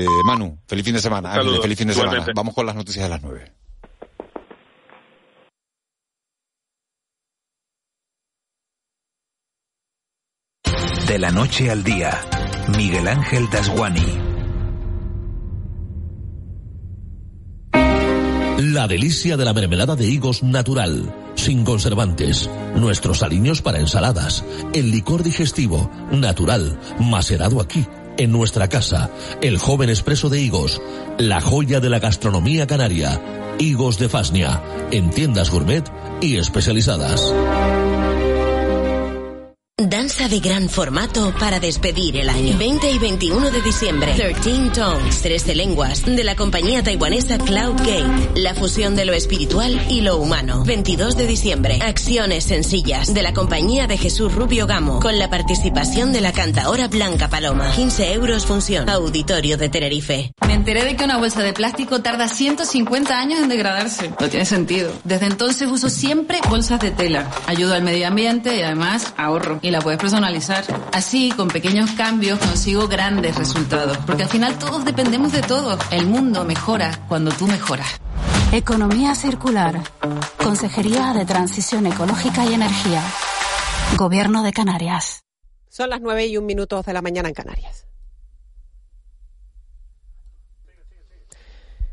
Eh, Manu, feliz fin de semana. feliz fin de semana. Vamos con las noticias de las nueve. De la noche al día, Miguel Ángel Dasguani. La delicia de la mermelada de higos natural, sin conservantes, nuestros aliños para ensaladas, el licor digestivo, natural, macerado aquí en nuestra casa, el joven expreso de higos, la joya de la gastronomía canaria, higos de Fasnia, en tiendas gourmet y especializadas. Danza de gran formato para despedir el año. 20 y 21 de diciembre. 13 Tones, 13 lenguas, de la compañía taiwanesa Cloud Gate. La fusión de lo espiritual y lo humano. 22 de diciembre. Acciones sencillas, de la compañía de Jesús Rubio Gamo, con la participación de la cantaora Blanca Paloma. 15 euros función. Auditorio de Tenerife. Me enteré de que una bolsa de plástico tarda 150 años en degradarse. No tiene sentido. Desde entonces uso siempre bolsas de tela. Ayudo al medio ambiente y además ahorro y la puedes personalizar. Así, con pequeños cambios, consigo grandes resultados. Porque al final todos dependemos de todo. El mundo mejora cuando tú mejoras. Economía circular. Consejería de Transición Ecológica y Energía. Gobierno de Canarias. Son las nueve y un minuto de la mañana en Canarias.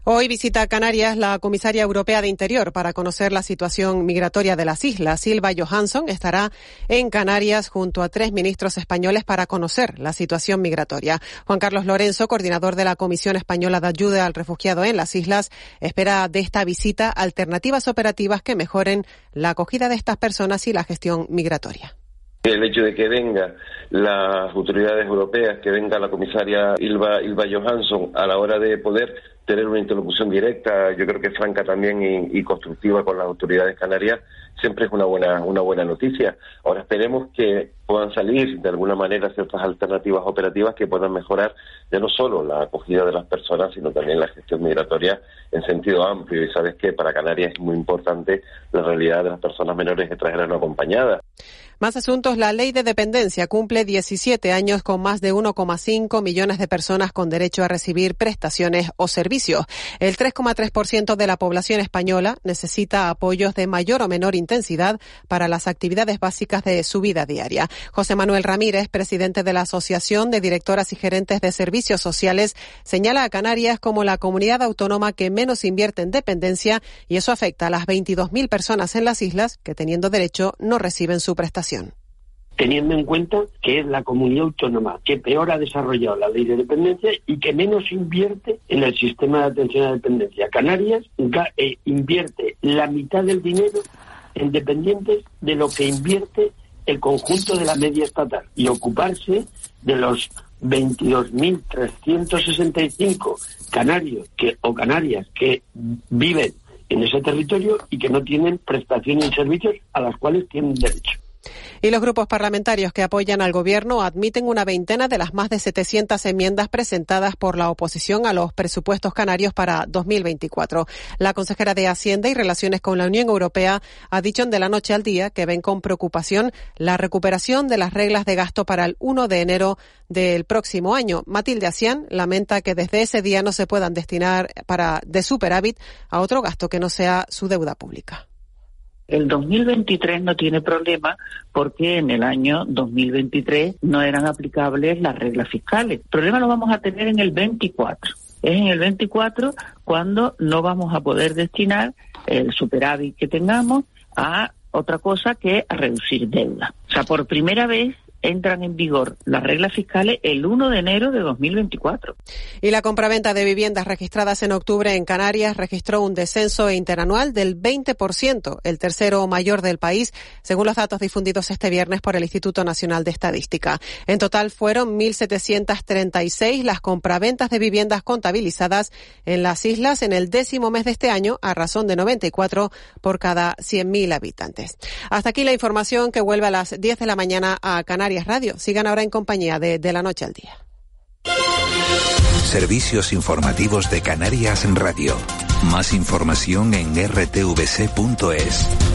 Hoy visita Canarias la comisaria europea de Interior para conocer la situación migratoria de las islas. Silva Johansson estará en Canarias junto a tres ministros españoles para conocer la situación migratoria. Juan Carlos Lorenzo, coordinador de la Comisión Española de Ayuda al Refugiado en las islas, espera de esta visita alternativas operativas que mejoren la acogida de estas personas y la gestión migratoria. El hecho de que venga las autoridades europeas, que venga la comisaria Ilva, Johansson a la hora de poder tener una interlocución directa, yo creo que franca también y, constructiva con las autoridades canarias, siempre es una buena, una buena noticia. Ahora esperemos que puedan salir de alguna manera ciertas alternativas operativas que puedan mejorar ya no solo la acogida de las personas, sino también la gestión migratoria en sentido amplio. Y sabes que para Canarias es muy importante la realidad de las personas menores extranjeras no acompañadas. Más asuntos. La ley de dependencia cumple 17 años con más de 1,5 millones de personas con derecho a recibir prestaciones o servicios. El 3,3% de la población española necesita apoyos de mayor o menor intensidad para las actividades básicas de su vida diaria. José Manuel Ramírez, presidente de la Asociación de Directoras y Gerentes de Servicios Sociales, señala a Canarias como la comunidad autónoma que menos invierte en dependencia y eso afecta a las 22.000 personas en las islas que teniendo derecho no reciben su prestación teniendo en cuenta que es la comunidad autónoma que peor ha desarrollado la ley de dependencia y que menos invierte en el sistema de atención a dependencia. Canarias eh, invierte la mitad del dinero en dependientes de lo que invierte el conjunto de la media estatal y ocuparse de los 22.365 canarios que, o canarias que viven en ese territorio y que no tienen prestaciones y servicios a las cuales tienen derecho. Y los grupos parlamentarios que apoyan al gobierno admiten una veintena de las más de 700 enmiendas presentadas por la oposición a los presupuestos canarios para 2024. La consejera de Hacienda y Relaciones con la Unión Europea ha dicho en de la noche al día que ven con preocupación la recuperación de las reglas de gasto para el 1 de enero del próximo año. Matilde Asian lamenta que desde ese día no se puedan destinar para de superávit a otro gasto que no sea su deuda pública. El 2023 no tiene problema porque en el año 2023 no eran aplicables las reglas fiscales. El problema lo vamos a tener en el 24. Es en el 24 cuando no vamos a poder destinar el superávit que tengamos a otra cosa que a reducir deuda. O sea, por primera vez entran en vigor las reglas fiscales el 1 de enero de 2024. Y la compraventa de viviendas registradas en octubre en Canarias registró un descenso interanual del 20%, el tercero mayor del país, según los datos difundidos este viernes por el Instituto Nacional de Estadística. En total fueron 1.736 las compraventas de viviendas contabilizadas en las islas en el décimo mes de este año, a razón de 94 por cada 100.000 habitantes. Hasta aquí la información que vuelve a las 10 de la mañana a Canarias Radio. Sigan ahora en compañía de De la Noche al Día. Servicios informativos de Canarias Radio. Más información en rtvc.es.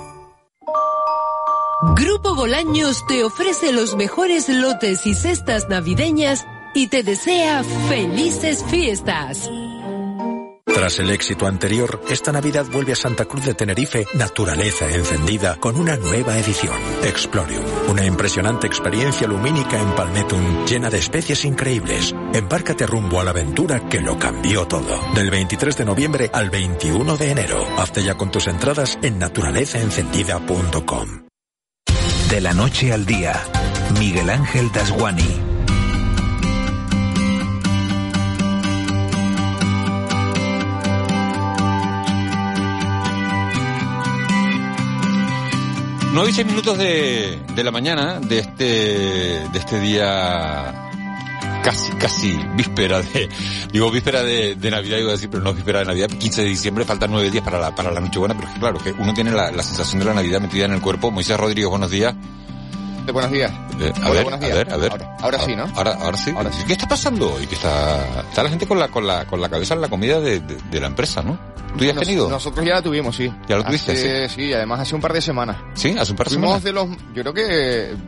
Grupo Bolaños te ofrece los mejores lotes y cestas navideñas y te desea felices fiestas. Tras el éxito anterior, esta Navidad vuelve a Santa Cruz de Tenerife Naturaleza Encendida con una nueva edición, Explorium. Una impresionante experiencia lumínica en Palmetum llena de especies increíbles. Embárcate rumbo a la aventura que lo cambió todo. Del 23 de noviembre al 21 de enero. Hazte ya con tus entradas en naturalezaencendida.com. De la noche al día, Miguel Ángel Dasguani. 9 y 6 minutos de, de la mañana de este, de este día casi, casi víspera de, digo víspera de, Navidad, iba a decir, pero no víspera de Navidad, 15 de diciembre, faltan 9 días para la, para la Nochebuena, pero es que claro, que uno tiene la, la sensación de la Navidad metida en el cuerpo. Moisés Rodríguez, buenos días. Buenos días. Eh, a, ver, a ver, a ver, ahora, ahora sí, ¿no? Ahora, ahora sí. Ahora sí. ¿Qué está pasando hoy? Que está, está la gente con la, con la, con la cabeza en la comida de, de, de la empresa, ¿no? ¿Tú ya has Nos- tenido? Nosotros ya la tuvimos, sí. ¿Ya lo tuviste, Hace- sí? además hace un par de semanas. Sí, hace un par de Fuimos semanas. de los, yo creo que...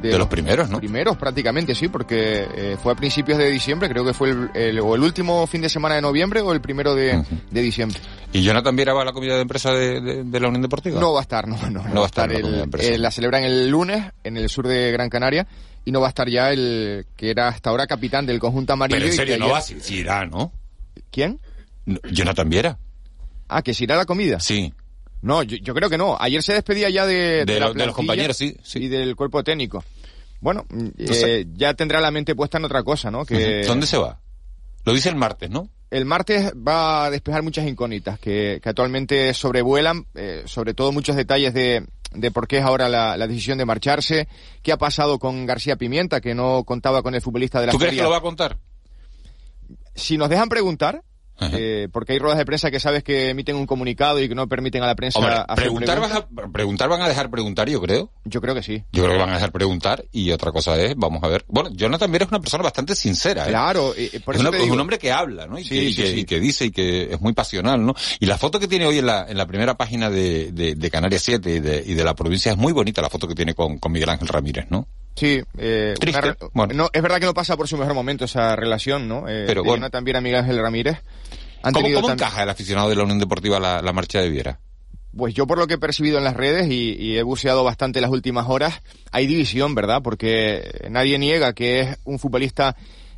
De, De los primeros, ¿no? Primeros prácticamente, sí, porque eh, fue a principios de diciembre, creo que fue el, el- o el último fin de semana de noviembre o el primero de, de diciembre. ¿Y Jonathan Viera va a la comida de empresa de, de, de la Unión Deportiva? No va a estar, no, no, No va a estar la el- eh, la celebran el lunes en el sur de Gran Canaria y no va a estar ya el que era hasta ahora capitán del conjunto amarillo. Pero en y serio, que no ayer- va, si, si irá, ¿no? ¿Quién? No, Jonathan Viera. Ah, que si irá a la comida. Sí. No, yo, yo creo que no. Ayer se despedía ya de, De la lo- de los compañeros, sí, Y del cuerpo técnico. Bueno, mm, Entonces- eh, ya tendrá la mente puesta en otra cosa, ¿no? Que. ¿Dónde se va? Lo dice el martes, ¿no? el martes va a despejar muchas incógnitas que, que actualmente sobrevuelan, eh, sobre todo muchos detalles de, de por qué es ahora la, la decisión de marcharse, qué ha pasado con García Pimienta, que no contaba con el futbolista de la ¿Tú crees que lo va a contar? Si nos dejan preguntar, eh, porque hay ruedas de prensa que sabes que emiten un comunicado y que no permiten a la prensa Hombre, hacer preguntar, vas preguntas. a, preguntar van a dejar preguntar, yo creo. Yo creo que sí. Yo creo que van a dejar preguntar y otra cosa es, vamos a ver. Bueno, Jonathan Viera es una persona bastante sincera, ¿eh? Claro, eh, por es, eso una- es un hombre que habla, ¿no? Y, Sí, que, y sí, que- sí. y que dice y que es muy pasional, ¿no? Y la foto que tiene hoy en la, en la primera página de, de, de Canarias 7 y de, y de la provincia es muy bonita la foto que tiene con, con Miguel Ángel Ramírez, ¿no? Sí, eh, Triste, una re- bueno. no, es verdad que no pasa por su mejor momento esa relación, ¿no? Eh, Pero bueno. también a Miguel Ángel Ramírez. Han ¿Cómo, cómo encaja el aficionado de la Unión Deportiva la, la marcha de Viera? Pues yo por lo que he percibido en las redes y, y he buceado bastante las últimas horas, hay división, ¿verdad? Porque nadie niega que es un futbolista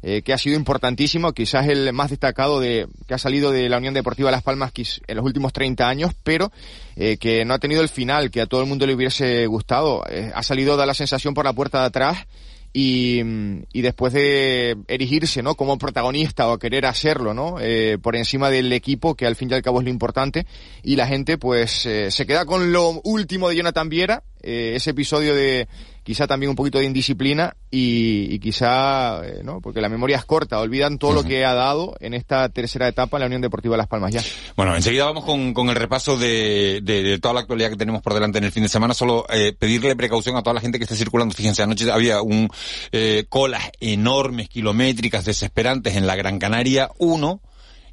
eh, que ha sido importantísimo, quizás el más destacado de que ha salido de la Unión Deportiva Las Palmas en los últimos 30 años, pero eh, que no ha tenido el final que a todo el mundo le hubiese gustado. Eh, ha salido, da la sensación por la puerta de atrás y, mm, y después de erigirse, ¿no? Como protagonista o querer hacerlo, ¿no? Por encima del equipo, que al fin y al cabo es lo importante, y la gente, pues, se queda con lo último de Jonathan Viera, eh, ese episodio de quizá también un poquito de indisciplina y, y quizá, eh, ¿no? Porque la memoria es corta, olvidan todo lo que ha dado en esta tercera etapa en la Unión Deportiva Las Palmas ya. Bueno, enseguida vamos con, con el repaso de, de, de toda la actualidad que tenemos por delante en el fin de semana. Solo eh, pedirle precaución a toda la gente que esté circulando. Fíjense, anoche había un eh, colas enormes, kilométricas, desesperantes en la Gran Canaria 1.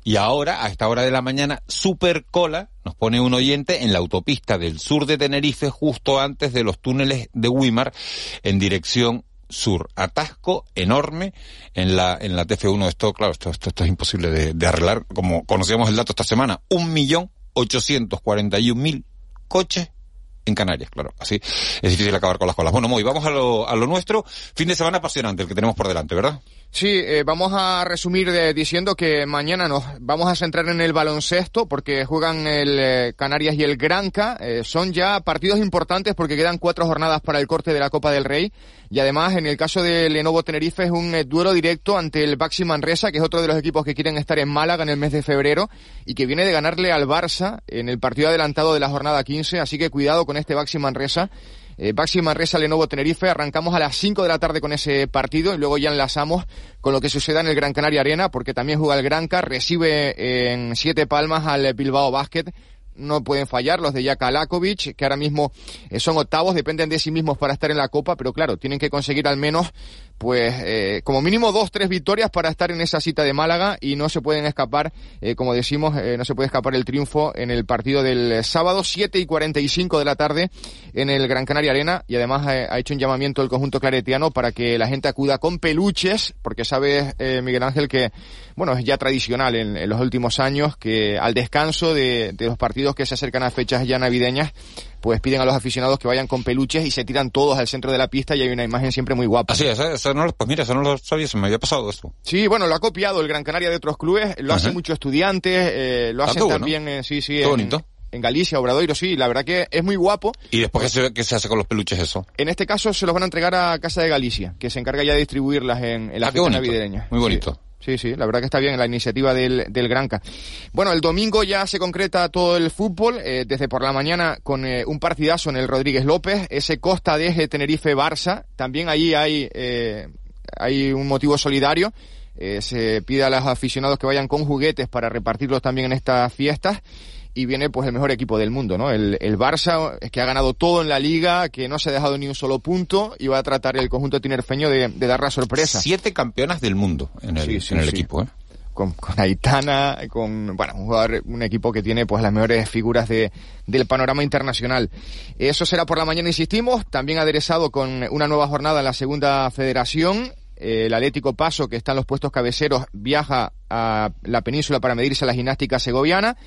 Y ahora, a esta hora de la mañana, super cola, nos pone un oyente en la autopista del sur de Tenerife, justo antes de los túneles de Wimar, en dirección sur. Atasco enorme en la, en la TF1. Esto, claro, esto, esto, esto es imposible de, de arreglar. Como conocíamos el dato esta semana, un millón ochocientos cuarenta y un mil coches en Canarias, claro. Así es difícil acabar con las colas. Bueno, muy, vamos a lo, a lo nuestro. Fin de semana apasionante el que tenemos por delante, ¿verdad? Sí, eh, vamos a resumir diciendo que mañana nos vamos a centrar en el baloncesto porque juegan el eh, Canarias y el Granca. Eh, son ya partidos importantes porque quedan cuatro jornadas para el corte de la Copa del Rey y además en el caso de Lenovo Tenerife es un eh, duelo directo ante el Baxi Manresa, que es otro de los equipos que quieren estar en Málaga en el mes de febrero y que viene de ganarle al Barça en el partido adelantado de la jornada 15, así que cuidado con este Baxi Manresa. Eh, Baxi Manresa Lenovo Tenerife. Arrancamos a las 5 de la tarde con ese partido y luego ya enlazamos con lo que suceda en el Gran Canaria Arena, porque también juega el Granca, recibe en Siete Palmas al Bilbao Basket no pueden fallar los de Jaka Lakovic, que ahora mismo eh, son octavos, dependen de sí mismos para estar en la Copa, pero claro, tienen que conseguir al menos pues eh, como mínimo dos, tres victorias para estar en esa cita de Málaga y no se pueden escapar, eh, como decimos, eh, no se puede escapar el triunfo en el partido del sábado 7 y 45 de la tarde en el Gran Canaria Arena. Y además eh, ha hecho un llamamiento el conjunto claretiano para que la gente acuda con peluches, porque sabe eh, Miguel Ángel que, bueno, es ya tradicional en, en los últimos años que al descanso de, de los partidos que se acercan a fechas ya navideñas, pues piden a los aficionados que vayan con peluches y se tiran todos al centro de la pista y hay una imagen siempre muy guapa. Así es, ¿eh? eso no, pues mira, eso no lo sabía, se me había pasado esto. Sí, bueno, lo ha copiado el Gran Canaria de otros clubes, lo hacen muchos estudiantes, eh, lo hacen también, eh, sí, sí, Qué en, bonito. en Galicia, Obradoiro, sí, la verdad que es muy guapo. ¿Y después qué se, qué se hace con los peluches eso? En este caso se los van a entregar a Casa de Galicia, que se encarga ya de distribuirlas en, en la Ah, fiesta navideña. Muy bonito. Sí, sí, la verdad que está bien la iniciativa del, del Granca. Bueno, el domingo ya se concreta todo el fútbol, eh, desde por la mañana con eh, un partidazo en el Rodríguez López, ese Costa de Tenerife-Barça, también ahí hay, eh, hay un motivo solidario, se pide a los aficionados que vayan con juguetes para repartirlos también en estas fiestas y viene pues el mejor equipo del mundo, ¿no? El, el Barça, que ha ganado todo en la liga, que no se ha dejado ni un solo punto y va a tratar el conjunto tinerfeño de, de dar la sorpresa. Siete campeonas del mundo en el, Sí, sí, en el sí. equipo, ¿eh? Con, con Aitana, con, bueno, un jugador, un equipo que tiene pues las mejores figuras de, del panorama internacional. Eso será por la mañana, insistimos, también aderezado con una nueva jornada en la segunda federación. El Atlético Paso, que está en los puestos cabeceros, viaja a la península para medirse a la gimnástica segoviana.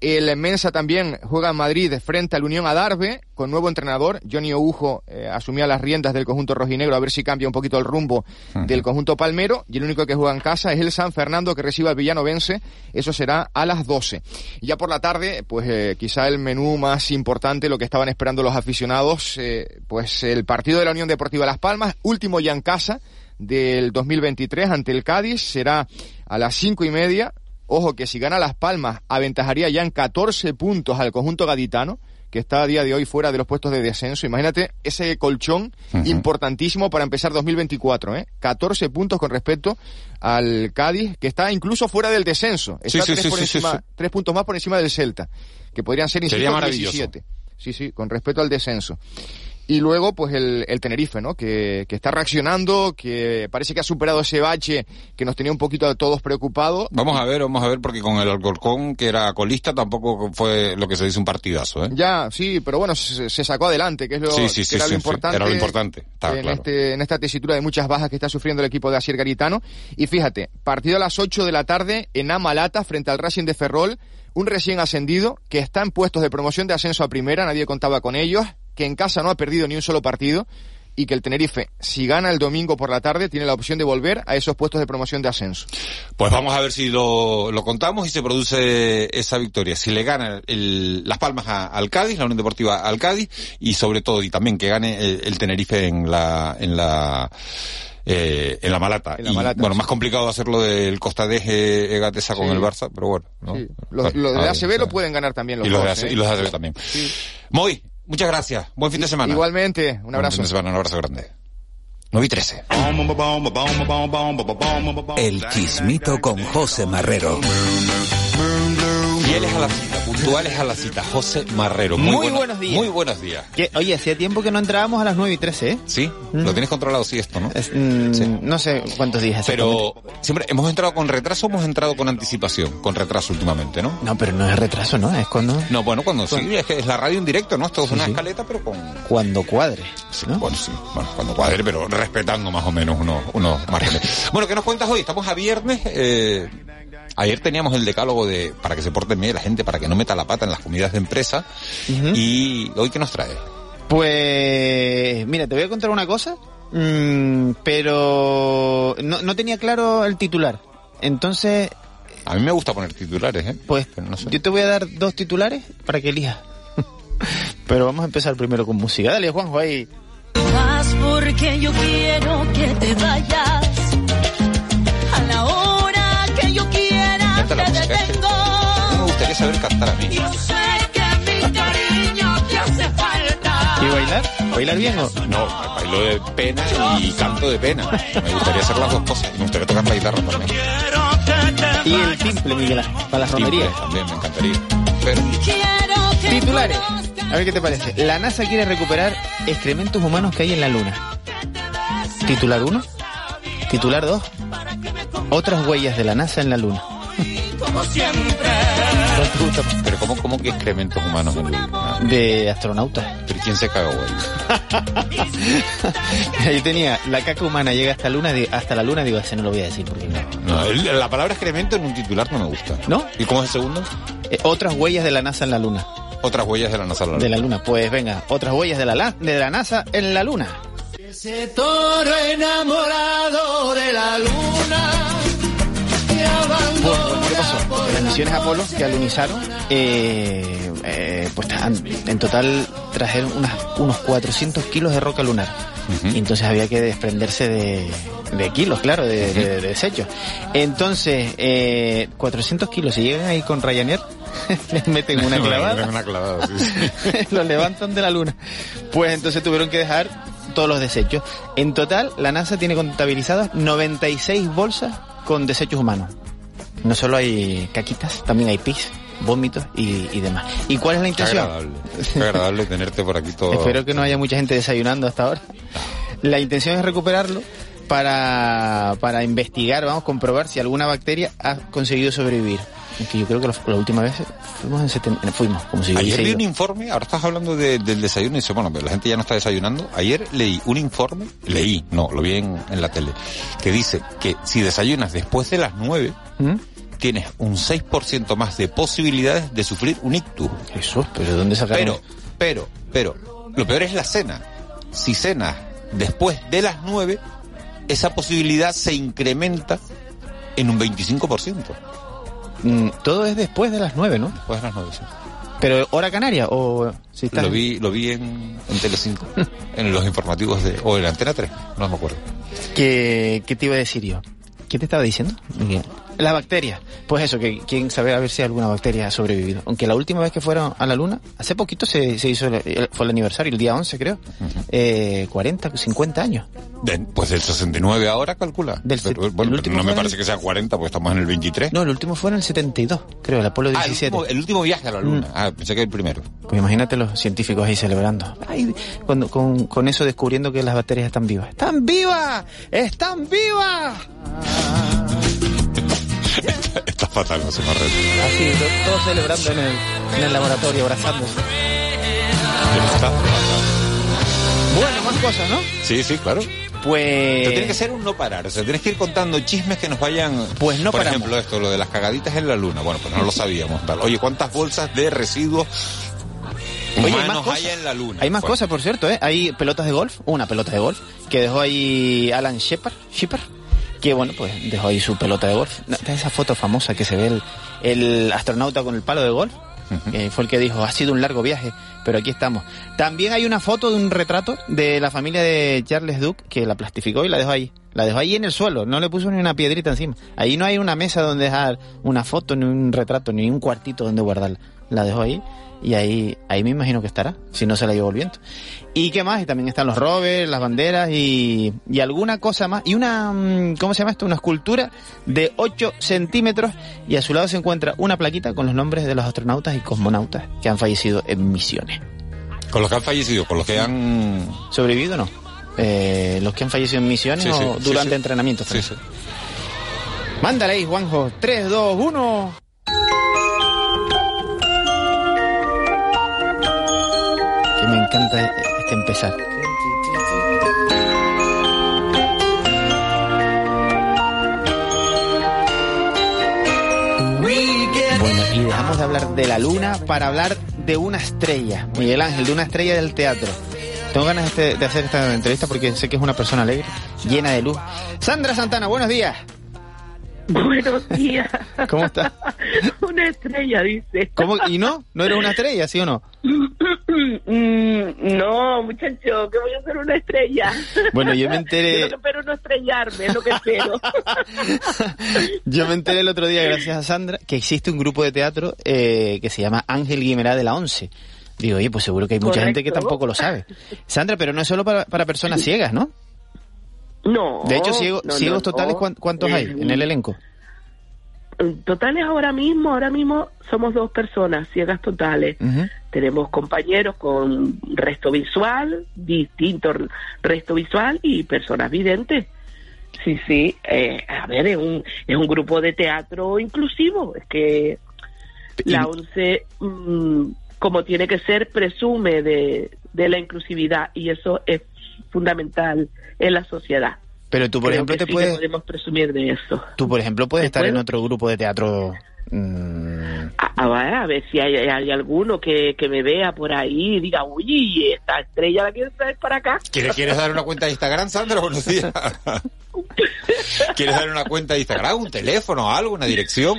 El Mensa también juega en Madrid frente al Unión Adarve, con nuevo entrenador. Johnny Oujo eh, asumía las riendas del conjunto rojinegro, a ver si cambia un poquito el rumbo del conjunto palmero. Y el único que juega en casa es el San Fernando, que recibe al Villano Vence. Eso será a las 12. Y ya por la tarde, pues eh, quizá el menú más importante, lo que estaban esperando los aficionados, eh, pues el partido de la Unión Deportiva Las Palmas, último ya en casa del 2023 ante el Cádiz, será a las cinco y media. Ojo que si gana Las Palmas aventajaría ya en 14 puntos al conjunto gaditano, que está a día de hoy fuera de los puestos de descenso. Imagínate ese colchón importantísimo para empezar 2024, ¿eh? 14 puntos con respecto al Cádiz, que está incluso fuera del descenso. Está sí, tres, sí, por sí, encima- tres puntos más por encima del Celta, que podrían ser, Sería maravilloso. 17. Sí, sí, con respecto al descenso. Y luego, pues el, el Tenerife, ¿no? Que, que está reaccionando, que parece que ha superado ese bache que nos tenía un poquito a todos preocupados. Vamos a ver, vamos a ver, porque con el Alcorcón, que era colista, tampoco fue lo que se dice un partidazo, ¿eh? Ya, sí, pero bueno, se, se sacó adelante, que es lo, Sí, sí, que sí, era, sí, lo sí. importante Era lo importante, en, claro. este, en esta tesitura de muchas bajas que está sufriendo el equipo de Asier Garitano. Y fíjate, partido a las 8 de la tarde en Amalata frente al Racing de Ferrol, un recién ascendido que está en puestos de promoción de ascenso a primera, nadie contaba con ellos, que en casa no ha perdido ni un solo partido y que el Tenerife, si gana el domingo por la tarde, tiene la opción de volver a esos puestos de promoción de ascenso. Pues vamos a ver si lo, lo contamos y se produce esa victoria. Si le gana el- Las Palmas a- al Cádiz, la Unión Deportiva al Cádiz, y sobre todo, y también que gane el, el Tenerife en la, en la, eh, en la Malata. En la Y, Malata, bueno, sí. más complicado hacerlo del Costa de Eje Gatesa con el Barça, pero bueno. ¿no? Sí. Los, los de ACB sea, lo pueden ganar también los y los de ACB ¿eh? y los de ACB también. Moy, muchas gracias. Buen fin de semana. Igualmente, un abrazo. Buen fin de semana, un abrazo grande. 9 y 13. El chismito con José Marrero. Fieles a la cita, puntuales a la cita. José Marrero. Muy, buenos días. Muy buenos días. Oye, hacía tiempo que no entrábamos a las 9 y 13, ¿eh? Sí, lo tienes controlado, sí, esto, ¿no? Es, mm, No sé cuántos días. Pero siempre hemos entrado con retraso o hemos entrado con anticipación. Con retraso últimamente, ¿no? No, pero no es retraso, ¿no? Es cuando, No, bueno, cuando sí, es que es la radio en directo, ¿no? Esto es una escaleta, pero con... cuando cuadre. Sí, Bueno, sí, bueno, cuando cuadre, pero respetando más o menos unos, unos márgenes. Bueno, ¿qué nos cuentas hoy? Estamos a viernes, eh, Ayer teníamos el decálogo de para que se porten bien la gente, para que no meta la pata en las comidas de empresa. Y hoy, ¿qué nos trae? Pues, mira, te voy a contar una cosa, mm, pero no, no tenía claro el titular. Entonces, A mí me gusta poner titulares, ¿eh? pues, Pero no sé. yo te voy a dar dos titulares para que elijas. pero vamos a empezar primero con música. Dale, Juanjo, ahí. Más porque yo quiero que te vayas quiera Canta la te música, es que detengo. no me gustaría saber cantar a mí. Yo sé que mi cariño te hace falta. Y bailar? ¿Bailar bien o...? No, bailo de pena y canto de pena. Me gustaría hacer las dos cosas. Y me gustaría tocar la guitarra también. Y el timple, Miguel para las Timple romerías. También me encantaría. Pero Titulares. A ver qué te parece. La NASA quiere recuperar excrementos humanos que hay en la Luna. Titular 1. Titular 2. Otras huellas de la NASA en la Luna. ¿Cuál te gusta? Pero ¿cómo, cómo que excrementos humanos en la De astronautas. ¿Pero quién se cagó, Yo tenía la caca humana llega hasta, luna, hasta la luna, digo, ese no lo voy a decir porque no. La palabra excremento en un titular no me gusta. ¿No? ¿Y cómo es el segundo? Eh, otras huellas de la NASA en la luna. Otras huellas de la NASA. De la luna. Pues venga, otras huellas de la, la- de la NASA en la luna. Ese toro enamorado de la luna. Las misiones Apolo que alunizaron, eh, eh, pues en total trajeron unas, unos 400 kilos de roca lunar. Y entonces había que desprenderse de, de kilos, claro, de, de- de desechos. Entonces, eh, 400 kilos, si llegan ahí con Ryanair, les meten una clavada. Una clavada, sí, sí. los levantan de la luna. Pues entonces tuvieron que dejar todos los desechos. En total, la NASA tiene contabilizadas 96 bolsas con desechos humanos. No solo hay caquitas, también hay pis, vómitos y, y demás. ¿Y cuál es la Qué intención? agradable. Qué agradable tenerte por aquí todo. Espero que no haya mucha gente desayunando hasta ahora. La intención es recuperarlo para, para investigar, vamos, comprobar si alguna bacteria ha conseguido sobrevivir. Que yo creo que la, la última vez fuimos en 70, fuimos, como si Ayer ido. un informe, ahora estás hablando de- del desayuno y dice, bueno, pero la gente ya no está desayunando. Ayer leí un informe, leí, no, lo vi en, en la tele, que dice que si desayunas después de las 9, ¿Mm? tienes un 6% más de posibilidades de sufrir un ictus. Jesús, pero ¿de dónde sacaron? Pero, pero, pero, lo peor es la cena. Si cenas después de las 9, esa posibilidad se incrementa en un 25%. Mm, todo es después de las 9, ¿no? Después de las 9, sí. Pero hora canaria o si estás Lo vi, lo vi en, en Telecinco, en los informativos de, o en Antena 3, no me acuerdo. ¿Qué, ¿Qué te iba a decir yo? ¿Qué te estaba diciendo? Miguel? Las bacterias. Pues eso, que quién sabe a ver si alguna bacteria ha sobrevivido. Aunque la última vez que fueron a la Luna, hace poquito se, se hizo, el- el- fue el aniversario, el día 11 creo. Eh, 40, 50 años. De- pues del 69 ahora calcula. Del Pero, bueno, último no me parece el- que sea 40 porque estamos en el 23. No, el último fue en el 72, creo, el Apolo Ah, el 17. último, el último viaje a la Luna. Mm. Ah, pensé que el primero. Pues imagínate los científicos ahí celebrando. Ay, cuando, con, con eso descubriendo que las bacterias están vivas. ¡Están vivas! ¡Están vivas! Está fatal, no se me arregla. Así, to- todos celebrando en el, en el laboratorio, abrazándose. Está fatal. Bueno, más cosas, ¿no? Sí, sí, claro. Pues... Pero tiene que ser un no parar, o sea, tienes que ir contando chismes que nos vayan... Pues no Por paramos. ejemplo, esto, lo de las cagaditas en la luna. Bueno, pues no lo sabíamos. Tal. Oye, ¿cuántas bolsas de residuos Oye, hay más cosas. en la luna? Hay más cosas, por cierto, ¿eh? Hay pelotas de golf, una pelota de golf, que dejó ahí Alan Shepard, Shepard que bueno, pues dejó ahí su pelota de golf. Está esa foto famosa que se ve el, el astronauta con el palo de golf, que fue el que dijo, ha sido un largo viaje, pero aquí estamos. También hay una foto de un retrato de la familia de Charles Duke, que la plastificó y la dejó ahí. La dejó ahí en el suelo, no le puso ni una piedrita encima. Ahí no hay una mesa donde dejar una foto, ni un retrato, ni un cuartito donde guardarla. La dejó ahí y ahí, ahí me imagino que estará, si no se la llevó el viento. ¿Y qué más? Y también están los rovers, las banderas y, y alguna cosa más. Y una, mm, ¿cómo se llama esto? Una escultura de 8 centímetros y a su lado se encuentra una plaquita con los nombres de los astronautas y cosmonautas que han fallecido en misiones. Con los que han fallecido, con los que han... ¿Sobrevivido o no? Eh, los que han fallecido en misiones Sí, sí, o durante sí. entrenamientos. Sí, sí. Mándale ahí, Juanjo. 3, 2, 1. Me encanta este empezar. Bueno, y dejamos de hablar de la luna para hablar de una estrella. Miguel Ángel, de una estrella del teatro. Tengo ganas de hacer esta entrevista porque sé que es una persona alegre, llena de luz. Sandra Santana, buenos días. Buenos días. ¿Cómo está? Una estrella, dice. ¿Cómo? ¿Y no? ¿No era una estrella, sí o no? Mm, no, muchacho, que voy a ser una estrella. Bueno, yo me enteré- Yo lo que espero no estrellarme, es lo que espero. Yo me enteré el otro día, gracias a Sandra, que existe un grupo de teatro eh, que se llama Ángel Guimerá de la Once. Digo, oye, pues seguro que hay mucha gente que tampoco lo sabe. Sandra, pero no es solo para, para personas ciegas, ¿no? No. De hecho, no, ciegos no. totales, ¿cuán- ¿cuántos hay en el elenco? Totales ahora mismo, ahora mismo somos dos personas ciegas totales. Tenemos compañeros con resto visual, distinto resto visual y personas videntes. Sí, sí. eh, a ver, es un, es un grupo de teatro inclusivo. Es que la ONCE, mm, como tiene que ser, presume de, de la inclusividad y eso es fundamental en la sociedad. Pero tú, por Creo ejemplo, que te sí que puedes, podemos presumir de eso. tú, por ejemplo, puedes ¿Te estar en otro grupo de teatro. mm, A, a ver, a ver si hay, hay alguno que, que me vea por ahí y diga, uy, esta estrella la quiero traer para acá. ¿Quieres, ¿Quieres dar una cuenta de Instagram, Sandra? Buenos días. ¿Quieres dar una cuenta de Instagram, un teléfono, algo, una dirección?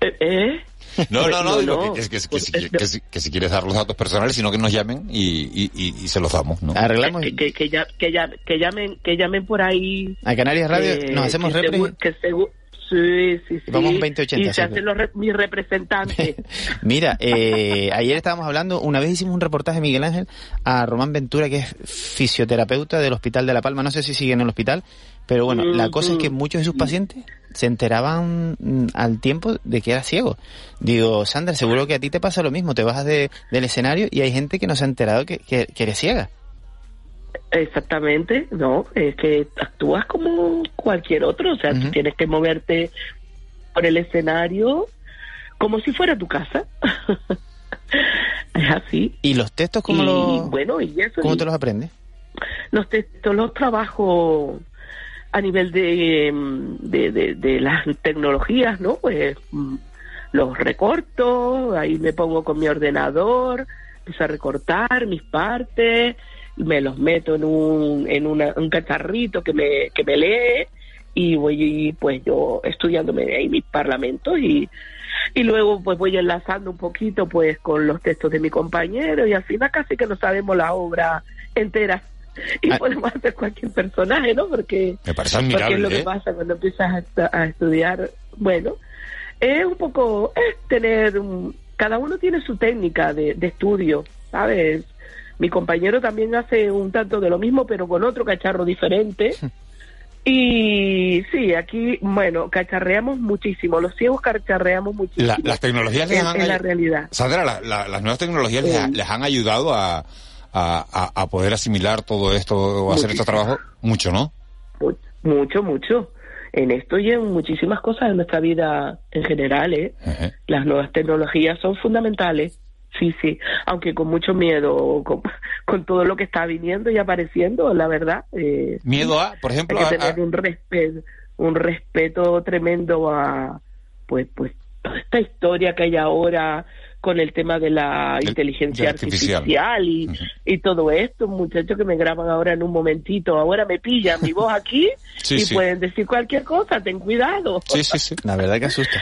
¿Eh? No, no, no, digo no. que, que- que- que si- quieres dar los datos personales, sino que nos llamen y, y- y- y se los damos, ¿no? Arreglamos. Que, que, que, ya- que, ya- que llamen, que llamen por ahí. A Canarias Radio que- nos hacemos que repre- segu- que segu- Sí, sí, sí. Vamos 20-80, Y se hacen los re- mis representantes. Mira, eh, ayer estábamos hablando, una vez hicimos un reportaje, Miguel Ángel, a Román Ventura, que es fisioterapeuta del Hospital de La Palma. No sé si sigue en el hospital, pero bueno, la cosa es que muchos de sus pacientes se enteraban mm, al tiempo de que era ciego. Digo, Sandra, seguro que a ti te pasa lo mismo. Te bajas de- del escenario y hay gente que no se ha enterado que, que- que eres ciega. Exactamente, no, es que actúas como cualquier otro, o sea, tú tienes que moverte por el escenario como si fuera tu casa. es así. ¿Y los textos cómo, Y, los, bueno, y eso, cómo y te los aprendes? los textos los trabajo a nivel de, mm, de, de, de las tecnologías, ¿no? Pues mm, los recorto, ahí me pongo con mi ordenador, empiezo a recortar mis partes, me los meto en un, en una- un cacharrito que me, que me lee y voy pues yo estudiándome ahí mis parlamentos y, y luego pues voy enlazando un poquito pues con los textos de mi compañero y al final casi que no sabemos la obra entera y podemos hacer cualquier personaje, ¿no? Porque, Me parece porque es lo que ¿eh? pasa cuando empiezas a, estu- a estudiar. Bueno, es un poco, es tener, un- cada uno tiene su técnica de, de estudio, ¿sabes? Mi compañero también hace un tanto de lo mismo, pero con otro cacharro diferente. Y sí, aquí, bueno, cacharreamos muchísimo, los ciegos cacharreamos muchísimo. La- las tecnologías les Es- han la realidad. Sandra, la- la- las nuevas tecnologías les, ha- Sí. les han ayudado a, a, a- a poder asimilar todo esto o hacer este trabajo mucho, ¿no? Mucho, mucho. En esto y en muchísimas cosas de nuestra vida en general, ¿eh? Las nuevas tecnologías son fundamentales. Sí, sí. Aunque con mucho miedo, con, con todo lo que está viniendo y apareciendo, la verdad. Eh, Miedo a, por ejemplo, hay a- que a- tener un respeto, un respeto tremendo a, pues, pues, toda esta historia que hay ahora con el tema de la inteligencia artificial. artificial, y, y todo esto, muchachos que me graban ahora en un momentito, ahora me pillan mi voz aquí Sí, y sí. pueden decir cualquier cosa, ten cuidado. Sí, sí, sí. La verdad que asusta.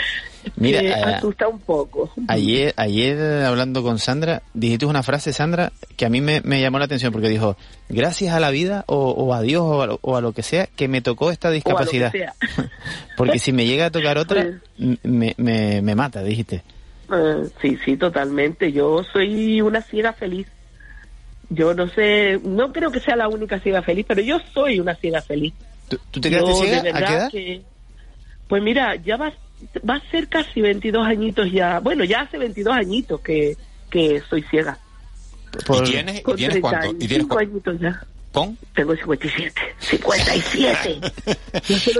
Mira, Eh, asusta un poco. Ayer, ayer hablando con Sandra, dijiste una frase, Sandra, que a mí me, me llamó la atención porque dijo, gracias a la vida o, o a Dios o a, lo, o a lo que sea, que me tocó esta O a lo que discapacidad. sea. Porque si me llega a tocar otra, me, me, me mata, dijiste. Eh, sí, sí, totalmente. Yo soy una ciega feliz. Yo no sé, no creo que sea la única ciega feliz, pero yo soy una ciega feliz. ¿Tú te quedaste Yo, de ciega? ¿A qué verdad edad? que- pues mira, ya va, va a ser casi 22 añitos ya. Bueno, ya hace 22 añitos que, que soy ciega. ¿Y tienes, y Con tienes cuánto? ¿Y tienes 35 cu- añitos ya. ¿Con? Tengo 57. 57.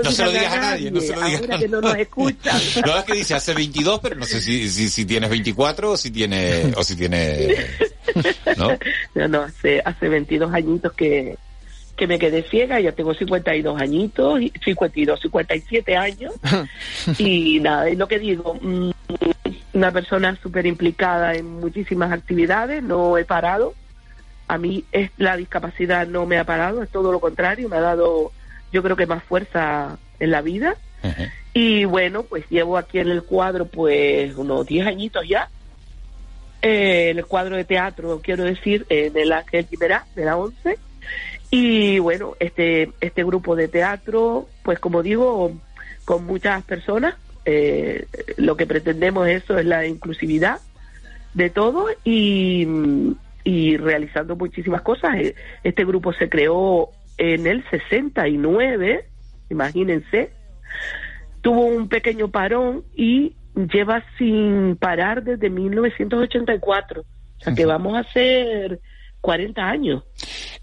No se lo digas a nadie, no se lo digas. Ahora que no nos escuchan. No es que dice hace 22, pero no sé si, si, si tienes 24 o si tiene, o si tiene, ¿no? No, no, hace, hace 22 añitos que, que me quedé ciega, ya tengo 52 añitos, y- 52, 57 años, y nada, es lo que digo, mm, una persona súper implicada en muchísimas actividades, no he parado, a mí es, la discapacidad no me ha parado, es todo lo contrario, me ha dado yo creo que más fuerza en la vida, y bueno, pues llevo aquí en el cuadro pues unos 10 añitos ya, eh, el cuadro de teatro, quiero decir, de la Ángel de la 11. Y bueno, este, este grupo de teatro, pues como digo, con muchas personas, eh, lo que pretendemos eso es la inclusividad de todo y, y realizando muchísimas cosas. Eh, Este grupo se creó en el 69, imagínense, tuvo un pequeño parón y lleva sin parar desde 1984. O sea que vamos a hacer 40 años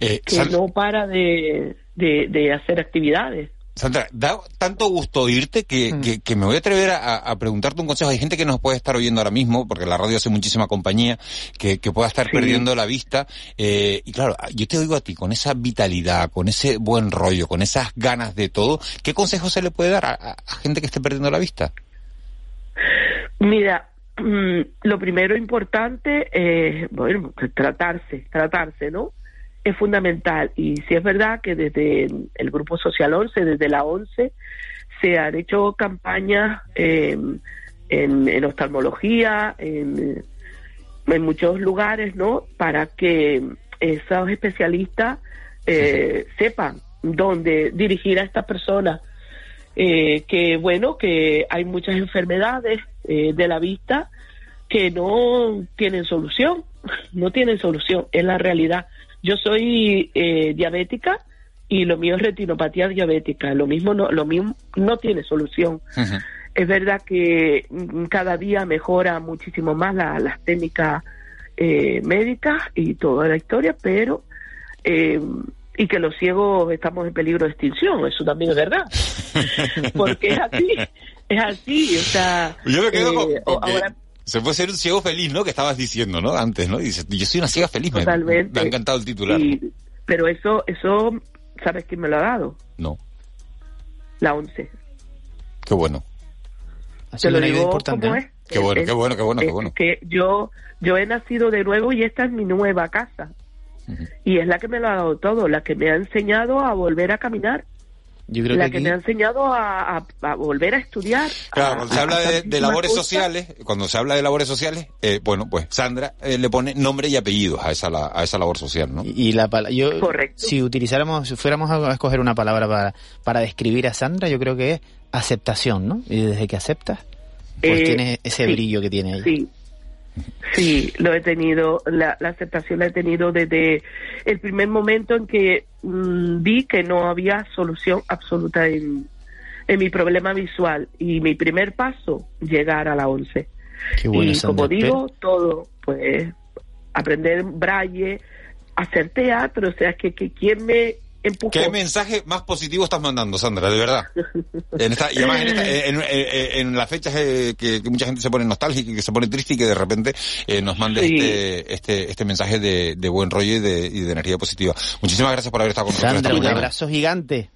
Eh, que no para de, de, de hacer actividades. Sandra, da tanto gusto oírte que, que, que me voy a atrever a, a preguntarte un consejo. Hay gente que nos puede estar oyendo ahora mismo, porque la radio hace muchísima compañía, que, que pueda estar perdiendo la vista. Eh, y claro, yo te oigo a ti con esa vitalidad, con ese buen rollo, con esas ganas de todo. ¿Qué consejo se le puede dar a, a- a gente que esté perdiendo la vista? Mira, mm, lo primero importante es, bueno, pues tratarse, tratarse, ¿no? Es fundamental. Y si es verdad que desde el Grupo Social 11, desde la 11, se han hecho campañas eh, en, en oftalmología, en, en muchos lugares, ¿no? Para que esos especialistas eh, sepan dónde dirigir a estas personas. Eh, que bueno, que hay muchas enfermedades eh, de la vista que no tienen solución, no tienen solución, es la realidad. Yo soy eh, diabética y lo mío es retinopatía diabética, lo mismo no, lo mismo no tiene solución. Es verdad que mm, cada día mejora muchísimo más la- las técnicas eh, médicas y toda la historia, pero eh, y que los ciegos estamos en peligro de extinción, eso también es verdad, porque es así, es así, o sea, Yo me quedo eh, con ahora se puede ser un ciego feliz, ¿no? Que estabas diciendo, ¿no? Antes, ¿no? Dices, yo soy una ciega feliz. me-. Me, ha encantado el titular. y- pero eso, eso, ¿sabes quién me lo ha dado? No. La ONCE. Qué bueno. Te lo digo como es. Qué bueno, Es- qué bueno, qué bueno, qué es bueno. que yo, yo he nacido de nuevo y esta es mi nueva casa. Y es la que me lo ha dado todo, la que me ha enseñado a volver a caminar, Yo creo la que que aquí- me ha enseñado a, a- a volver a estudiar. Claro, a- cuando se a habla de, labores sociales, cuando se habla de labores sociales, eh, bueno, pues Sandra eh, le pone nombre y apellidos a esa, la- a esa labor social, ¿no? Y la pala- yo, si utilizáramos, si fuéramos a escoger una palabra para, para describir a Sandra, yo creo que es aceptación, ¿no? Y desde que aceptas, pues Eh, tiene ese sí, brillo que tiene ella. Sí, sí, lo he tenido, la, la aceptación la he tenido desde el primer momento en que mm, vi que no había solución absoluta en, en mi problema visual y mi primer paso, llegar a la 11. Qué bueno, y Sandra. como digo, todo, pues aprender braille, hacer teatro, o sea, que, que quien me empujó. ¿Qué mensaje más positivo estás mandando, Sandra? De verdad. En esta- y además en, esta- en- en- en las fechas eh, que, que mucha gente se pone nostálgica y que se pone triste y que de repente eh, nos mande Sí. este, este, este mensaje de, de buen rollo y de, y de energía positiva. Muchísimas gracias por haber estado con nosotros Sandra, esta un mañana. abrazo gigante.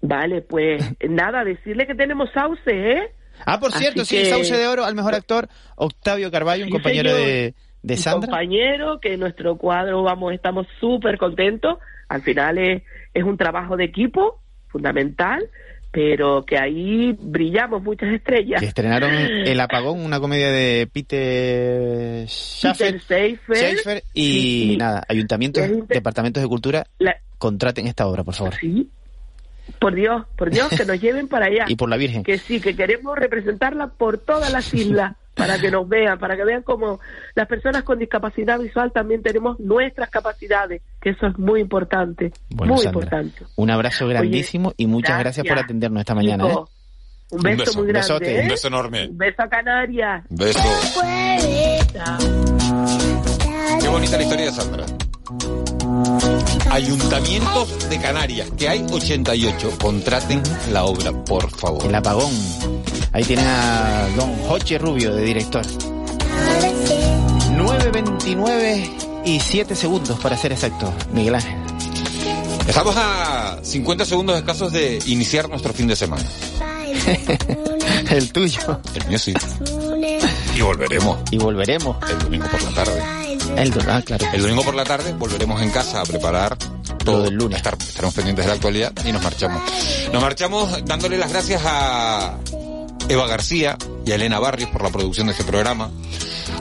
Vale, pues nada, decirle que tenemos sauce, ¿eh? Ah, por cierto, Así sí, que- Sauce de Oro al mejor actor, Octavio Carballo, un Sí, compañero señor. de, de Sandra. compañero que nuestro cuadro vamos estamos súper contentos al final es, es un trabajo de equipo fundamental pero que ahí brillamos muchas estrellas Que estrenaron El Apagón, una comedia de Peter Schaffer, Peter Seifer. Seifer, y Sí. nada, ayuntamientos, inter- departamentos de cultura, La- contraten esta obra, por favor. por Dios por Dios que nos lleven para allá Y por la Virgen. que sí que queremos representarla por todas las islas para que nos vean para que vean cómo las personas con discapacidad visual también tenemos nuestras capacidades que eso es muy importante Bueno, muy Sandra, importante Un abrazo Oye, grandísimo y muchas gracias, por atendernos esta mañana. ¿eh? Un beso, muy grande. besote. ¿eh? Un beso enorme. Un beso a Canarias. Beso. Qué bonita la historia de Sandra. Ayuntamientos de Canarias, que hay 88. Contraten la obra, por favor. El apagón. Ahí tienen a don Joche Rubio de director. 9.29 y 7 segundos para ser exacto, Miguel Ángel. Estamos a 50 segundos escasos de iniciar nuestro fin de semana. El tuyo. El mío sí. Y volveremos. Y volveremos. El domingo por la tarde. El, ah, claro. El domingo por la tarde volveremos en casa a preparar todo el lunes. estaremos pendientes de la actualidad y nos marchamos. Nos marchamos dándole las gracias a Eva García y a Elena Barrios por la producción de este programa,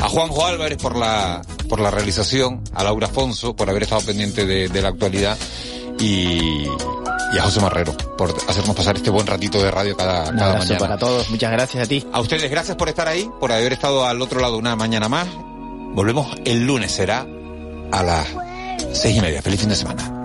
a Juanjo Álvarez por la, por la realización, a Laura Afonso por haber estado pendiente de, de la actualidad y, y a José Marrero por hacernos pasar este buen ratito de radio cada, Un cada mañana. para todos. Muchas gracias a ti. A ustedes, gracias por estar ahí, por haber estado al otro lado una mañana más. Volvemos el lunes, será a las seis y media. Feliz fin de semana.